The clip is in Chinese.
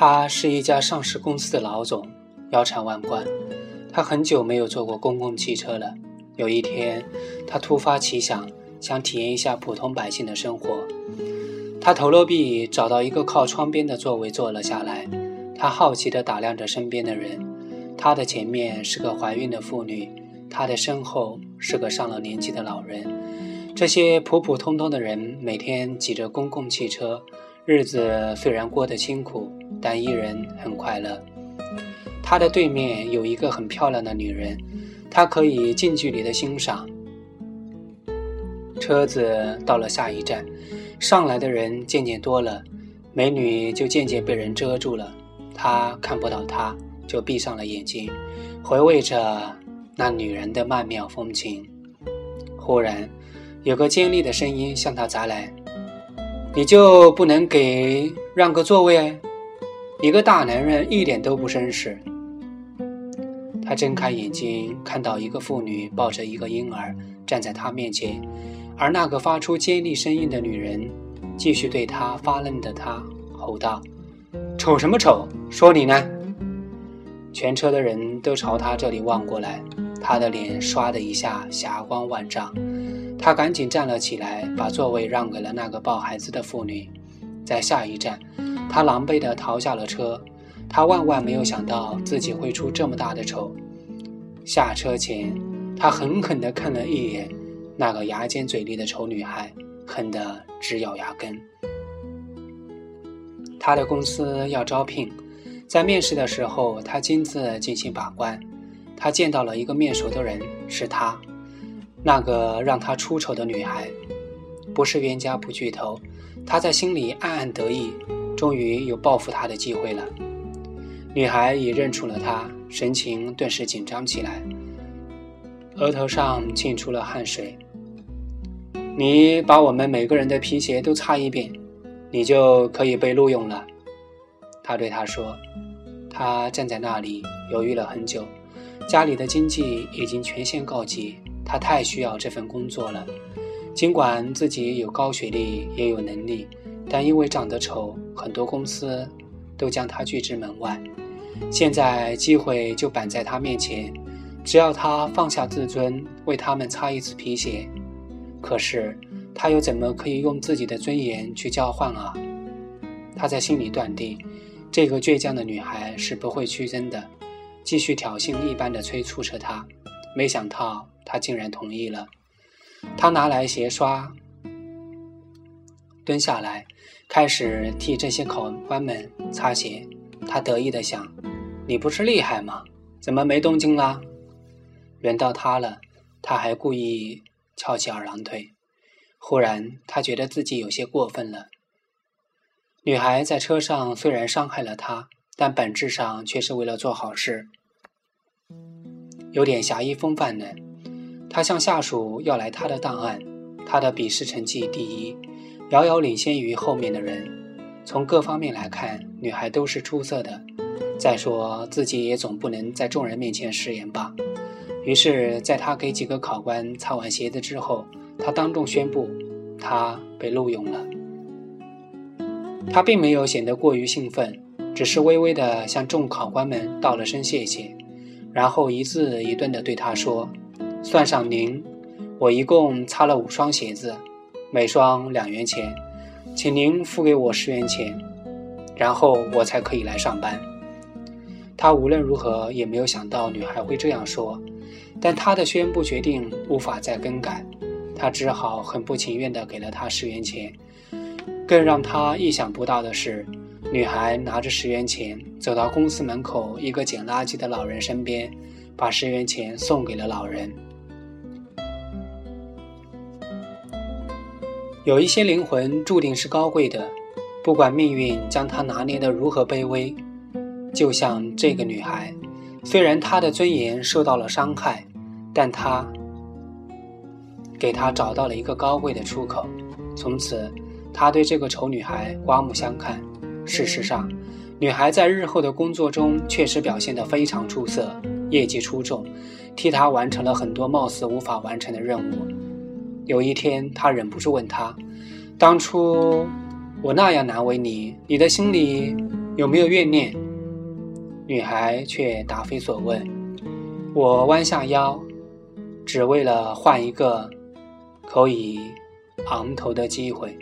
他是一家上市公司的老总，腰缠万贯。他很久没有坐过公共汽车了。有一天，他突发奇想，想体验一下普通百姓的生活。他投了币，找到一个靠窗边的座位坐了下来。他好奇地打量着身边的人。他的前面是个怀孕的妇女，他的身后是个上了年纪的老人。这些普普通通的人每天挤着公共汽车，日子虽然过得辛苦，但依然很快乐。他的对面有一个很漂亮的女人，他可以近距离的欣赏。车子到了下一站，上来的人渐渐多了，美女就渐渐被人遮住了，他看不到她。就闭上了眼睛，回味着那女人的曼妙风情。忽然，有个尖利的声音向他砸来：“你就不能给让个座位？一个大男人一点都不绅士。”他睁开眼睛，看到一个妇女抱着一个婴儿站在他面前，而那个发出尖利声音的女人继续对他发愣的他吼道：“瞅什么瞅？说你呢？”全车的人都朝他这里望过来，他的脸唰的一下霞光万丈。他赶紧站了起来，把座位让给了那个抱孩子的妇女。在下一站，他狼狈地逃下了车。他万万没有想到自己会出这么大的丑。下车前，他狠狠地看了一眼那个牙尖嘴利的丑女孩，恨得直咬牙根。他的公司要招聘。在面试的时候，他亲自进行把关。他见到了一个面熟的人，是他，那个让他出丑的女孩。不是冤家不聚头，他在心里暗暗得意，终于有报复他的机会了。女孩已认出了他，神情顿时紧张起来，额头上沁出了汗水。你把我们每个人的皮鞋都擦一遍，你就可以被录用了。他对他说：“他站在那里犹豫了很久，家里的经济已经全线告急，他太需要这份工作了。尽管自己有高学历也有能力，但因为长得丑，很多公司都将他拒之门外。现在机会就摆在他面前，只要他放下自尊，为他们擦一次皮鞋。可是他又怎么可以用自己的尊严去交换啊？”他在心里断定。这个倔强的女孩是不会屈尊的，继续挑衅一般的催促着他。没想到他竟然同意了。他拿来鞋刷，蹲下来，开始替这些考官们擦鞋。他得意地想：“你不是厉害吗？怎么没动静啦？”轮到他了，他还故意翘起二郎腿。忽然，他觉得自己有些过分了。女孩在车上虽然伤害了他，但本质上却是为了做好事，有点侠义风范呢。他向下属要来他的档案，他的笔试成绩第一，遥遥领先于后面的人。从各方面来看，女孩都是出色的。再说自己也总不能在众人面前食言吧。于是，在他给几个考官擦完鞋子之后，他当众宣布，他被录用了。他并没有显得过于兴奋，只是微微地向众考官们道了声谢谢，然后一字一顿地对他说：“算上您，我一共擦了五双鞋子，每双两元钱，请您付给我十元钱，然后我才可以来上班。”他无论如何也没有想到女孩会这样说，但他的宣布决定无法再更改，他只好很不情愿地给了她十元钱。更让他意想不到的是，女孩拿着十元钱走到公司门口一个捡垃圾的老人身边，把十元钱送给了老人。有一些灵魂注定是高贵的，不管命运将她拿捏得如何卑微，就像这个女孩，虽然她的尊严受到了伤害，但她给她找到了一个高贵的出口，从此。他对这个丑女孩刮目相看。事实上，女孩在日后的工作中确实表现得非常出色，业绩出众，替他完成了很多貌似无法完成的任务。有一天，他忍不住问她：“当初我那样难为你，你的心里有没有怨念？女孩却答非所问。我弯下腰，只为了换一个可以昂头的机会。